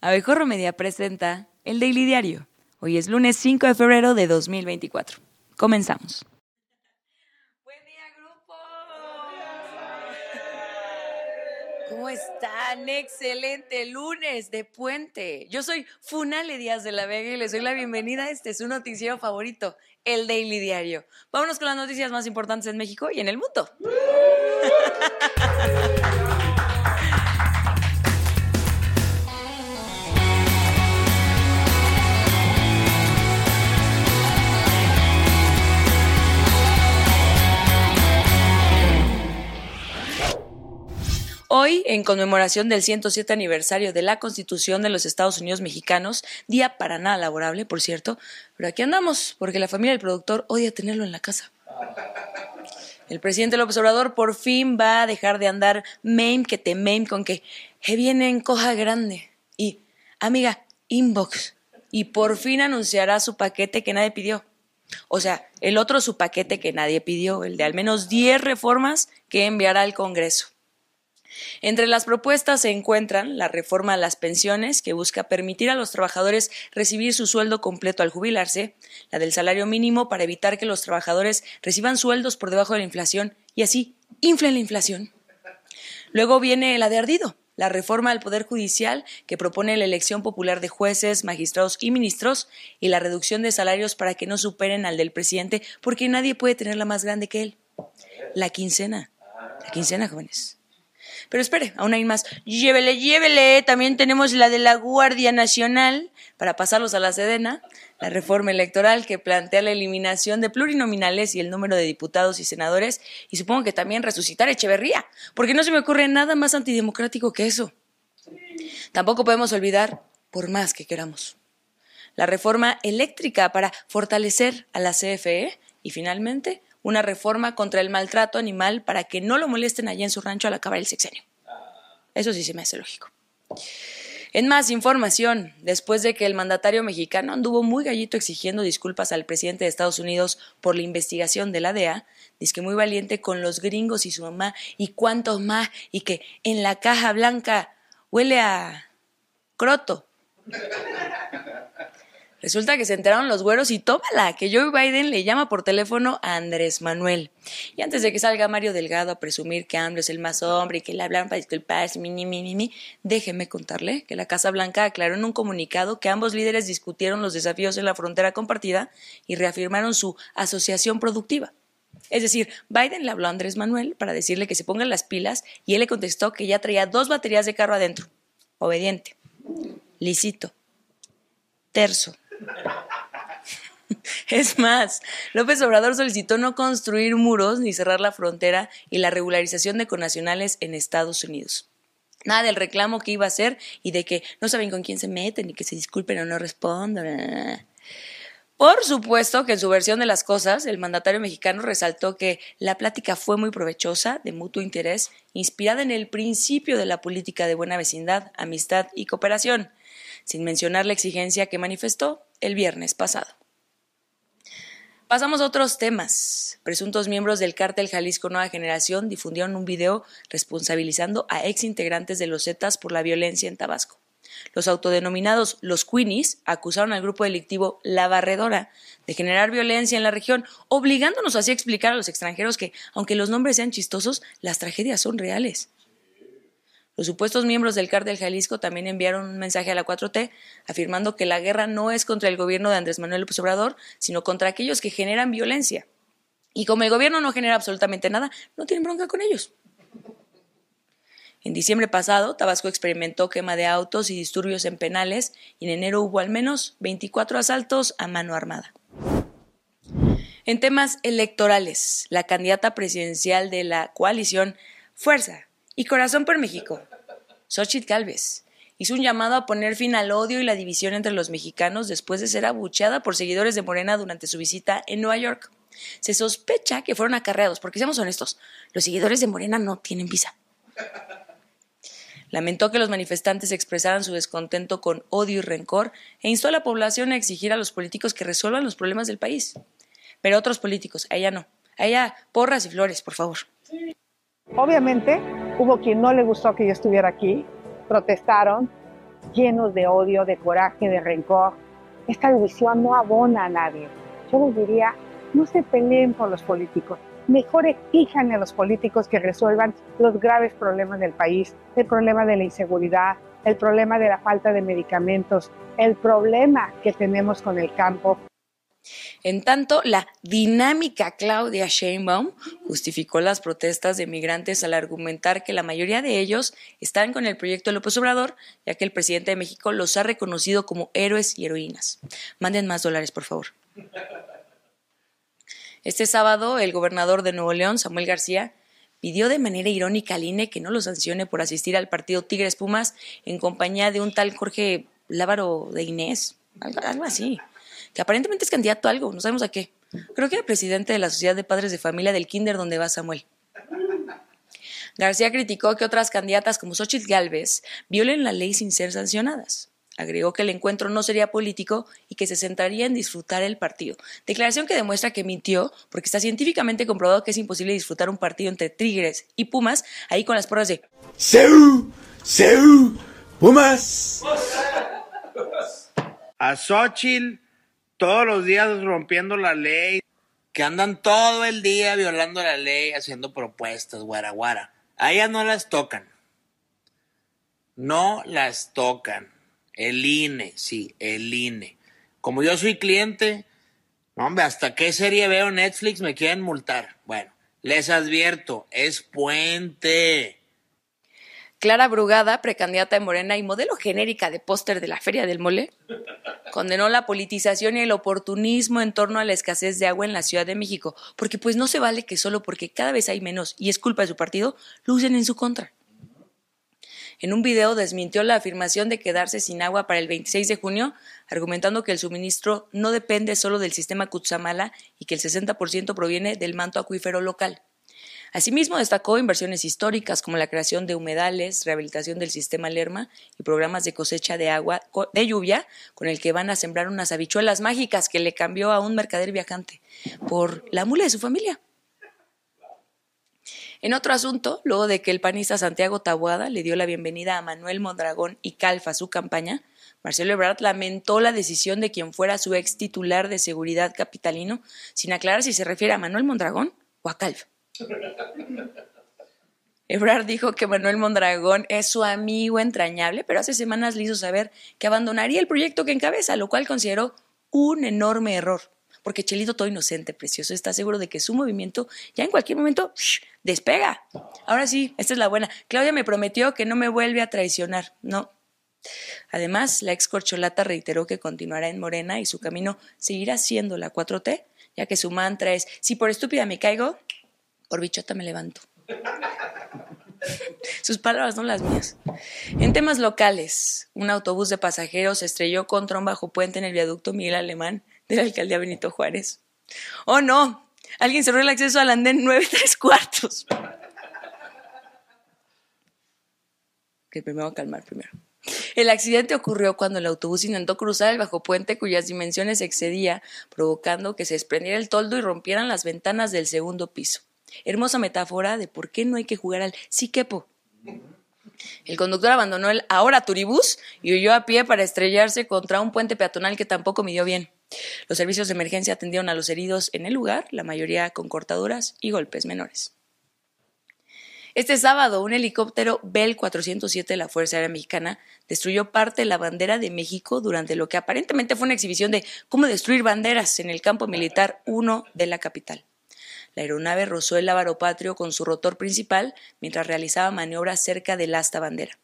Abejorro Media presenta el Daily Diario. Hoy es lunes 5 de febrero de 2024. Comenzamos. Buen día, grupo. ¿Cómo están? Excelente lunes de puente. Yo soy Funale Díaz de la Vega y les doy la bienvenida este es su noticiero favorito, el Daily Diario. Vámonos con las noticias más importantes en México y en el mundo. Hoy, en conmemoración del 107 aniversario de la Constitución de los Estados Unidos Mexicanos, día para nada laborable, por cierto, pero aquí andamos, porque la familia del productor odia tenerlo en la casa. El presidente López Obrador por fin va a dejar de andar meme que te meme con que viene en coja grande y amiga, inbox. Y por fin anunciará su paquete que nadie pidió. O sea, el otro su paquete que nadie pidió, el de al menos 10 reformas que enviará al Congreso. Entre las propuestas se encuentran la reforma a las pensiones, que busca permitir a los trabajadores recibir su sueldo completo al jubilarse, la del salario mínimo para evitar que los trabajadores reciban sueldos por debajo de la inflación y así inflen la inflación. Luego viene la de ardido, la reforma al Poder Judicial, que propone la elección popular de jueces, magistrados y ministros, y la reducción de salarios para que no superen al del presidente, porque nadie puede tenerla más grande que él. La quincena. La quincena, jóvenes. Pero espere, aún hay más. Llévele, llévele. También tenemos la de la Guardia Nacional para pasarlos a la Sedena. La reforma electoral que plantea la eliminación de plurinominales y el número de diputados y senadores. Y supongo que también resucitar Echeverría. Porque no se me ocurre nada más antidemocrático que eso. Tampoco podemos olvidar, por más que queramos, la reforma eléctrica para fortalecer a la CFE. Y finalmente, una reforma contra el maltrato animal para que no lo molesten allí en su rancho al acabar el sexenio. Eso sí se me hace lógico. En más información, después de que el mandatario mexicano anduvo muy gallito exigiendo disculpas al presidente de Estados Unidos por la investigación de la DEA, dice que muy valiente con los gringos y su mamá y cuántos más, y que en la caja blanca huele a croto. Resulta que se enteraron los güeros y tómala, que Joe Biden le llama por teléfono a Andrés Manuel. Y antes de que salga Mario Delgado a presumir que AMLO es el más hombre y que le hablaron para disculparse, mi, mi, mi, mi, déjeme contarle que la Casa Blanca aclaró en un comunicado que ambos líderes discutieron los desafíos en la frontera compartida y reafirmaron su asociación productiva. Es decir, Biden le habló a Andrés Manuel para decirle que se pongan las pilas y él le contestó que ya traía dos baterías de carro adentro. Obediente, lisito, terzo Es más, López Obrador solicitó no construir muros ni cerrar la frontera y la regularización de conacionales en Estados Unidos. Nada del reclamo que iba a hacer y de que no saben con quién se meten y que se disculpen o no respondan. Por supuesto que en su versión de las cosas, el mandatario mexicano resaltó que la plática fue muy provechosa, de mutuo interés, inspirada en el principio de la política de buena vecindad, amistad y cooperación, sin mencionar la exigencia que manifestó el viernes pasado. Pasamos a otros temas. Presuntos miembros del cártel Jalisco Nueva Generación difundieron un video responsabilizando a ex integrantes de los Zetas por la violencia en Tabasco. Los autodenominados los Queenies acusaron al grupo delictivo La Barredora de generar violencia en la región, obligándonos así a explicar a los extranjeros que, aunque los nombres sean chistosos, las tragedias son reales. Los supuestos miembros del cártel Jalisco también enviaron un mensaje a la 4T afirmando que la guerra no es contra el gobierno de Andrés Manuel López Obrador, sino contra aquellos que generan violencia. Y como el gobierno no genera absolutamente nada, no tienen bronca con ellos. En diciembre pasado, Tabasco experimentó quema de autos y disturbios en penales y en enero hubo al menos 24 asaltos a mano armada. En temas electorales, la candidata presidencial de la coalición Fuerza y Corazón por México, Xochitl Galvez, hizo un llamado a poner fin al odio y la división entre los mexicanos después de ser abucheada por seguidores de Morena durante su visita en Nueva York. Se sospecha que fueron acarreados, porque seamos honestos, los seguidores de Morena no tienen visa. Lamentó que los manifestantes expresaran su descontento con odio y rencor e instó a la población a exigir a los políticos que resuelvan los problemas del país. Pero otros políticos, a ella no. A ella porras y flores, por favor. Obviamente hubo quien no le gustó que yo estuviera aquí, protestaron, llenos de odio, de coraje, de rencor. Esta división no abona a nadie. Yo les diría, no se peleen por los políticos, mejor exijan a los políticos que resuelvan los graves problemas del país, el problema de la inseguridad, el problema de la falta de medicamentos, el problema que tenemos con el campo. En tanto, la dinámica Claudia Sheinbaum justificó las protestas de migrantes al argumentar que la mayoría de ellos están con el proyecto López Obrador, ya que el presidente de México los ha reconocido como héroes y heroínas. Manden más dólares, por favor. Este sábado, el gobernador de Nuevo León, Samuel García, pidió de manera irónica al INE que no lo sancione por asistir al partido Tigres Pumas en compañía de un tal Jorge Lávaro de Inés, algo, así, que aparentemente es candidato a algo, no sabemos a qué. Creo que era presidente de la Sociedad de Padres de Familia del Kinder donde va Samuel. García criticó que otras candidatas como Xochitl Gálvez violen la ley sin ser sancionadas. Agregó que el encuentro no sería político y que se centraría en disfrutar el partido. Declaración que demuestra que mintió, porque está científicamente comprobado que es imposible disfrutar un partido entre Tigres y Pumas, ahí con las porras de ¡Seu! ¡Seu! ¡Pumas! A Xochitl todos los días rompiendo la ley, que andan todo el día violando la ley, haciendo propuestas, guaraguara. A ellas no las tocan. No las tocan. El INE, sí, el INE. Como yo soy cliente, hombre, hasta qué serie veo Netflix me quieren multar. Bueno, les advierto, es puente. Clara Brugada, precandidata de Morena y modelo genérica de póster de la Feria del Mole, condenó la politización y el oportunismo en torno a la escasez de agua en la Ciudad de México, porque pues no se vale que solo porque cada vez hay menos y es culpa de su partido, lo usen en su contra. En un video desmintió la afirmación de quedarse sin agua para el 26 de junio, argumentando que el suministro no depende solo del sistema Kutsamala y que el 60% proviene del manto acuífero local. Asimismo, destacó inversiones históricas como la creación de humedales, rehabilitación del sistema Lerma y programas de cosecha de agua de lluvia con el que van a sembrar unas habichuelas mágicas que le cambió a un mercader viajante por la mula de su familia. En otro asunto, luego de que el panista Santiago Tabuada le dio la bienvenida a Manuel Mondragón y Calfa a su campaña, Marcelo Ebrard lamentó la decisión de quien fuera su ex titular de seguridad capitalino, sin aclarar si se refiere a Manuel Mondragón o a Calfa. Ebrard dijo que Manuel Mondragón es su amigo entrañable, pero hace semanas le hizo saber que abandonaría el proyecto que encabeza, lo cual consideró un enorme error porque Chelito, todo inocente, precioso, está seguro de que su movimiento ya en cualquier momento despega. Ahora sí, esta es la buena. Claudia me prometió que no me vuelve a traicionar. No. Además, la ex corcholata reiteró que continuará en Morena y su camino seguirá siendo la 4T, ya que su mantra es, si por estúpida me caigo, por bichota me levanto. Sus palabras, no las mías. En temas locales, un autobús de pasajeros estrelló contra un bajo puente en el viaducto Miguel Alemán de la alcaldía Benito Juárez. ¡Oh, no! Alguien cerró el acceso al andén nueve tres cuartos. Que me voy a calmar primero. El accidente ocurrió cuando el autobús intentó cruzar el bajo puente cuyas dimensiones excedía, provocando que se desprendiera el toldo y rompieran las ventanas del segundo piso. Hermosa metáfora de por qué no hay que jugar al sí quepo. El conductor abandonó el ahora turibús y huyó a pie para estrellarse contra un puente peatonal que tampoco midió bien. Los servicios de emergencia atendieron a los heridos en el lugar, la mayoría con cortaduras y golpes menores. Este sábado, un helicóptero Bell 407 de la Fuerza Aérea Mexicana destruyó parte de la bandera de México durante lo que aparentemente fue una exhibición de cómo destruir banderas en el campo militar 1 de la capital. La aeronave rozó el ávaro patrio con su rotor principal mientras realizaba maniobras cerca del asta bandera.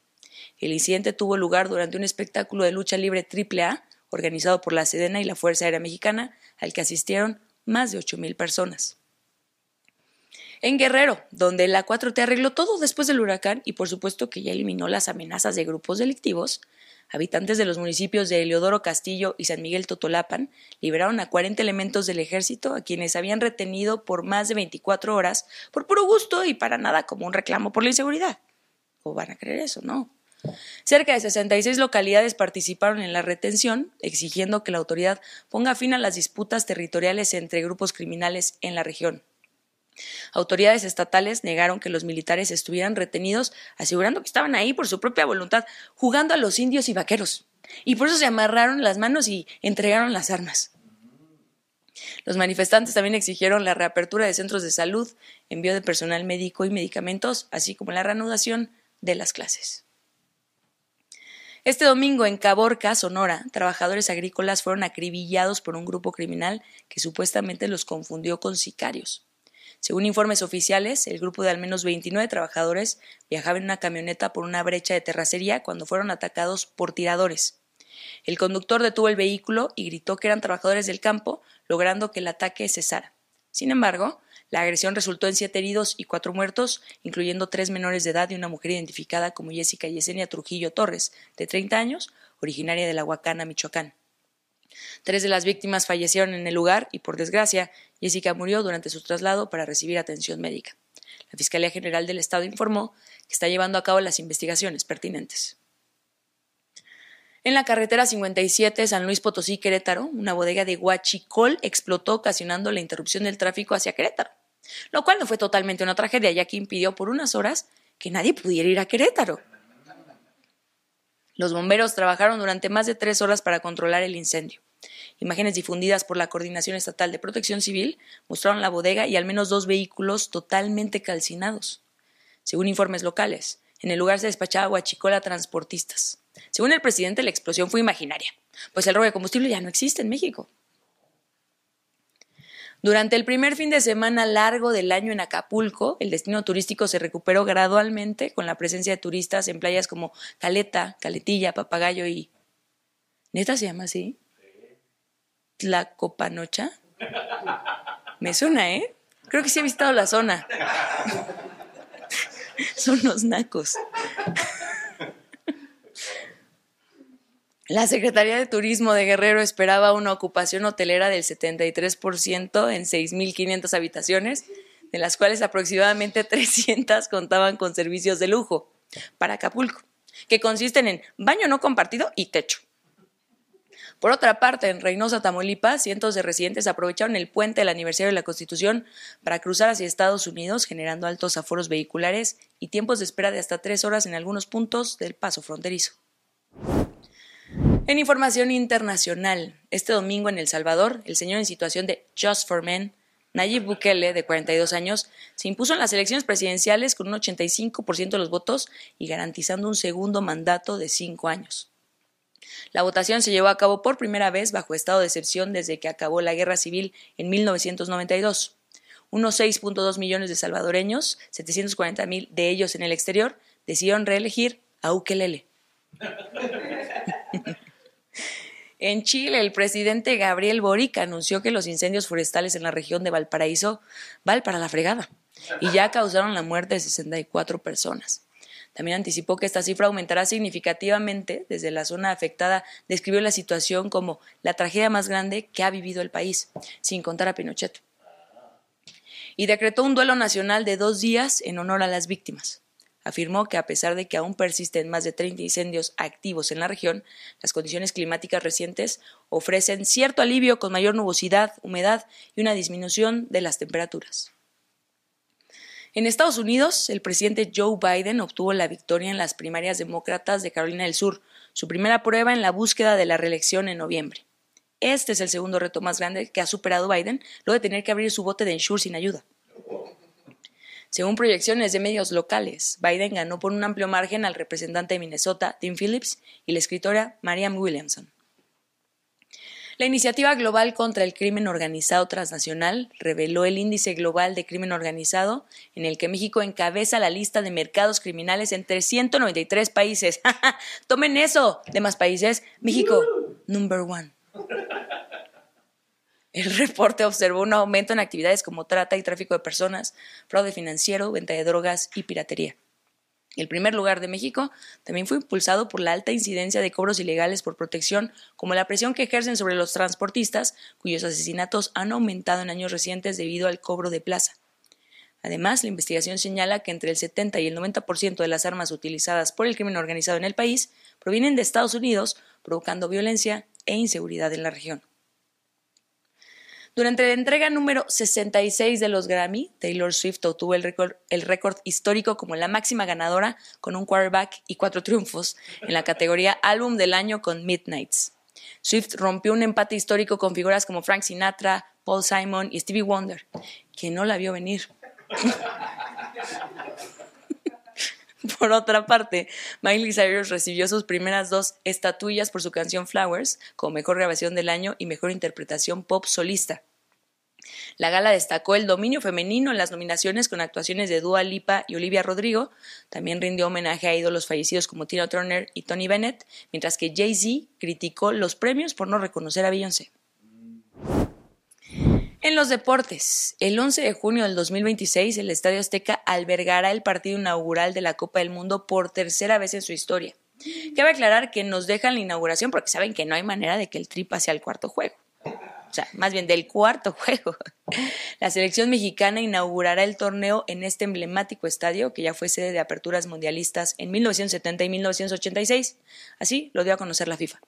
El incidente tuvo lugar durante un espectáculo de lucha libre AAA organizado por la Sedena y la Fuerza Aérea Mexicana, al que asistieron más de 8.000 personas. En Guerrero, donde la 4T arregló todo después del huracán y por supuesto que ya eliminó las amenazas de grupos delictivos, habitantes de los municipios de Eleodoro Castillo y San Miguel Totolapan liberaron a 40 elementos del ejército a quienes habían retenido por más de 24 horas por puro gusto y para nada como un reclamo por la inseguridad. ¿O van a creer eso? No. Cerca de 66 localidades participaron en la retención, exigiendo que la autoridad ponga fin a las disputas territoriales entre grupos criminales en la región. Autoridades estatales negaron que los militares estuvieran retenidos, asegurando que estaban ahí por su propia voluntad, jugando a los indios y vaqueros. Y por eso se amarraron las manos y entregaron las armas. Los manifestantes también exigieron la reapertura de centros de salud, envío de personal médico y medicamentos, así como la reanudación de las clases. Este domingo en Caborca, Sonora, trabajadores agrícolas fueron acribillados por un grupo criminal que supuestamente los confundió con sicarios. Según informes oficiales, el grupo de al menos 29 trabajadores viajaba en una camioneta por una brecha de terracería cuando fueron atacados por tiradores. El conductor detuvo el vehículo y gritó que eran trabajadores del campo, logrando que el ataque cesara. Sin embargo, la agresión resultó en siete heridos y cuatro muertos, incluyendo tres menores de edad y una mujer identificada como Jessica Yesenia Trujillo Torres, de 30 años, originaria de la Huacana, Michoacán. Tres de las víctimas fallecieron en el lugar y, por desgracia, Jessica murió durante su traslado para recibir atención médica. La Fiscalía General del Estado informó que está llevando a cabo las investigaciones pertinentes. En la carretera 57 San Luis Potosí Querétaro, una bodega de Huachicol explotó ocasionando la interrupción del tráfico hacia Querétaro, lo cual no fue totalmente una tragedia, ya que impidió por unas horas que nadie pudiera ir a Querétaro. Los bomberos trabajaron durante más de tres horas para controlar el incendio. Imágenes difundidas por la Coordinación Estatal de Protección Civil mostraron la bodega y al menos dos vehículos totalmente calcinados. Según informes locales, en el lugar se despachaba huachicola a transportistas. Según el presidente, la explosión fue imaginaria, pues el robo de combustible ya no existe en México. Durante el primer fin de semana largo del año en Acapulco, el destino turístico se recuperó gradualmente con la presencia de turistas en playas como Caleta, Caletilla, Papagayo y... ¿Neta se llama así? ¿Tlacopanocha? Me suena, ¿eh? Creo que sí he visitado la zona. Son los nacos. La Secretaría de Turismo de Guerrero esperaba una ocupación hotelera del 73% en 6.500 habitaciones, de las cuales aproximadamente 300 contaban con servicios de lujo para Acapulco, que consisten en baño no compartido y techo. Por otra parte, en Reynosa, Tamaulipas, cientos de residentes aprovecharon el puente del aniversario de la Constitución para cruzar hacia Estados Unidos, generando altos aforos vehiculares y tiempos de espera de hasta tres horas en algunos puntos del paso fronterizo. En información internacional, este domingo en El Salvador, el señor en situación de Just for Men, Nayib Bukele, de 42 años, se impuso en las elecciones presidenciales con un 85% de los votos y garantizando un segundo mandato de cinco años. La votación se llevó a cabo por primera vez bajo estado de excepción desde que acabó la guerra civil en 1992. Unos 6.2 millones de salvadoreños, 740 mil de ellos en el exterior, decidieron reelegir a Ukelele. En Chile, el presidente Gabriel Boric anunció que los incendios forestales en la región de Valparaíso van para la fregada y ya causaron la muerte de 64 personas. También anticipó que esta cifra aumentará significativamente. Desde la zona afectada describió la situación como la tragedia más grande que ha vivido el país, sin contar a Pinochet. Y decretó un duelo nacional de dos días en honor a las víctimas afirmó que a pesar de que aún persisten más de 30 incendios activos en la región, las condiciones climáticas recientes ofrecen cierto alivio con mayor nubosidad, humedad y una disminución de las temperaturas. En Estados Unidos, el presidente Joe Biden obtuvo la victoria en las primarias demócratas de Carolina del Sur, su primera prueba en la búsqueda de la reelección en noviembre. Este es el segundo reto más grande que ha superado Biden, luego de tener que abrir su bote de ensure sin ayuda. Según proyecciones de medios locales, Biden ganó por un amplio margen al representante de Minnesota, Tim Phillips, y la escritora Marianne Williamson. La iniciativa global contra el crimen organizado transnacional reveló el índice global de crimen organizado, en el que México encabeza la lista de mercados criminales entre 193 países. Tomen eso, demás países, México, number one. El reporte observó un aumento en actividades como trata y tráfico de personas, fraude financiero, venta de drogas y piratería. El primer lugar de México también fue impulsado por la alta incidencia de cobros ilegales por protección, como la presión que ejercen sobre los transportistas, cuyos asesinatos han aumentado en años recientes debido al cobro de plaza. Además, la investigación señala que entre el 70 y el 90% de las armas utilizadas por el crimen organizado en el país provienen de Estados Unidos, provocando violencia e inseguridad en la región. Durante la entrega número 66 de los Grammy, Taylor Swift obtuvo el récord, histórico como la máxima ganadora con un quarterback y cuatro triunfos en la categoría Álbum del Año con Midnights. Swift rompió un empate histórico con figuras como Frank Sinatra, Paul Simon y Stevie Wonder, que no la vio venir. Por otra parte, Miley Cyrus recibió sus primeras dos estatuillas por su canción Flowers, como mejor grabación del año y mejor interpretación pop solista. La gala destacó el dominio femenino en las nominaciones con actuaciones de Dua Lipa y Olivia Rodrigo. También rindió homenaje a ídolos fallecidos como Tina Turner y Tony Bennett, mientras que Jay-Z criticó los premios por no reconocer a Beyoncé. En los deportes, el 11 de junio del 2026 el Estadio Azteca albergará el partido inaugural de la Copa del Mundo por tercera vez en su historia. Cabe aclarar que nos dejan la inauguración porque saben que no hay manera de que el Tri pase al cuarto juego. O sea, más bien del cuarto juego. La selección mexicana inaugurará el torneo en este emblemático estadio que ya fue sede de aperturas mundialistas en 1970 y 1986. Así lo dio a conocer la FIFA.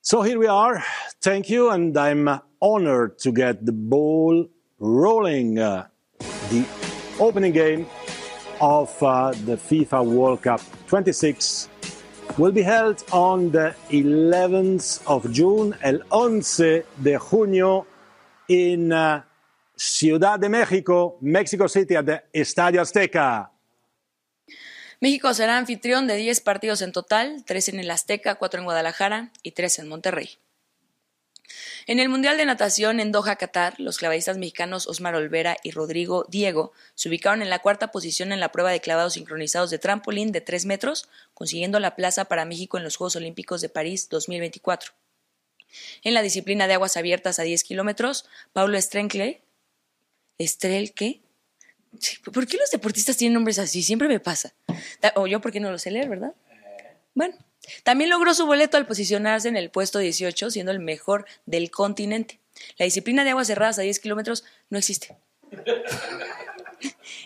So here we are. Thank you, and I'm honored to get the ball rolling. Uh, the opening game of uh, the FIFA World Cup 26 will be held on the 11th of June, el 11 de junio, in uh, Ciudad de México, Mexico City, at the Estadio Azteca. México será anfitrión de 10 partidos en total, 3 en el Azteca, 4 en Guadalajara y 3 en Monterrey. En el Mundial de Natación en Doha, Qatar, los clavadistas mexicanos Osmar Olvera y Rodrigo Diego se ubicaron en la cuarta posición en la prueba de clavados sincronizados de trampolín de 3 metros, consiguiendo la plaza para México en los Juegos Olímpicos de París 2024. En la disciplina de aguas abiertas a 10 kilómetros, Paulo Estrencle, ¿Estrelque? ¿Por qué los deportistas tienen nombres así? Siempre me pasa. O yo porque no lo sé leer, ¿verdad? Bueno, también logró su boleto al posicionarse en el puesto 18, siendo el mejor del continente. La disciplina de aguas cerradas a 10 kilómetros no existe.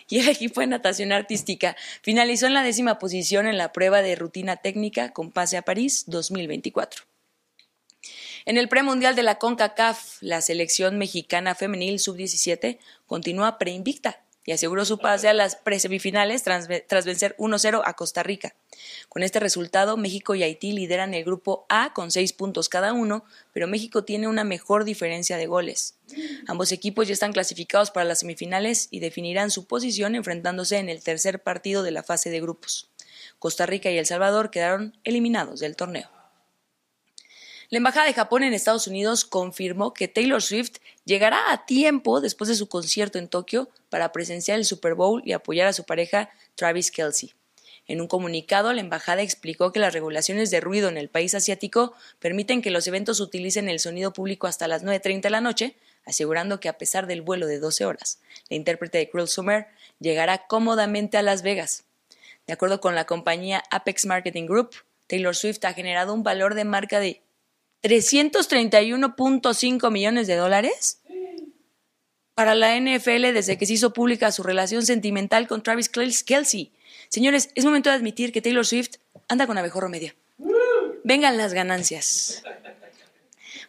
y el equipo de natación artística finalizó en la décima posición en la prueba de rutina técnica con pase a París 2024. En el premundial de la CONCACAF, la selección mexicana femenil sub-17 continúa preinvicta y aseguró su pase a las presemifinales tras, tras vencer 1-0 a Costa Rica. Con este resultado, México y Haití lideran el grupo A con seis puntos cada uno, pero México tiene una mejor diferencia de goles. Ambos equipos ya están clasificados para las semifinales y definirán su posición enfrentándose en el tercer partido de la fase de grupos. Costa Rica y El Salvador quedaron eliminados del torneo. La Embajada de Japón en Estados Unidos confirmó que Taylor Swift llegará a tiempo después de su concierto en Tokio para presenciar el Super Bowl y apoyar a su pareja Travis Kelsey. En un comunicado, la embajada explicó que las regulaciones de ruido en el país asiático permiten que los eventos utilicen el sonido público hasta las 9.30 de la noche, asegurando que a pesar del vuelo de 12 horas, la intérprete de Cruel Summer llegará cómodamente a Las Vegas. De acuerdo con la compañía Apex Marketing Group, Taylor Swift ha generado un valor de marca de 331.5 millones de dólares para la NFL desde que se hizo pública su relación sentimental con Travis Kelsey. Señores, es momento de admitir que Taylor Swift anda con abejorro media. Vengan las ganancias.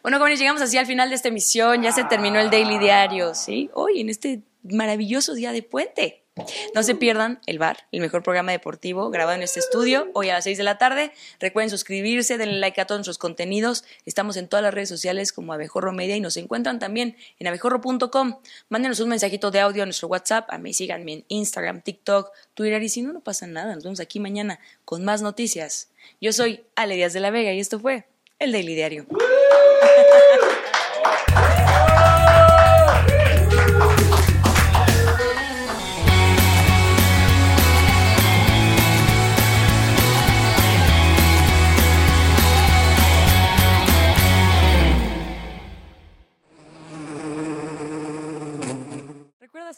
Bueno, jóvenes, llegamos así al final de esta emisión. Ya se terminó el Daily Diario, ¿sí? Hoy, en este maravilloso día de puente. No se pierdan El Bar, el mejor programa deportivo grabado en este estudio, hoy a las 6 de la tarde. Recuerden suscribirse, denle like a todos nuestros contenidos. Estamos en todas las redes sociales como Abejorro Media y nos encuentran también en abejorro.com. Mándenos un mensajito de audio a nuestro WhatsApp, a mí síganme en Instagram, TikTok, Twitter y si no, no pasa nada. Nos vemos aquí mañana con más noticias. Yo soy Ale Díaz de la Vega y esto fue el Daily Diario.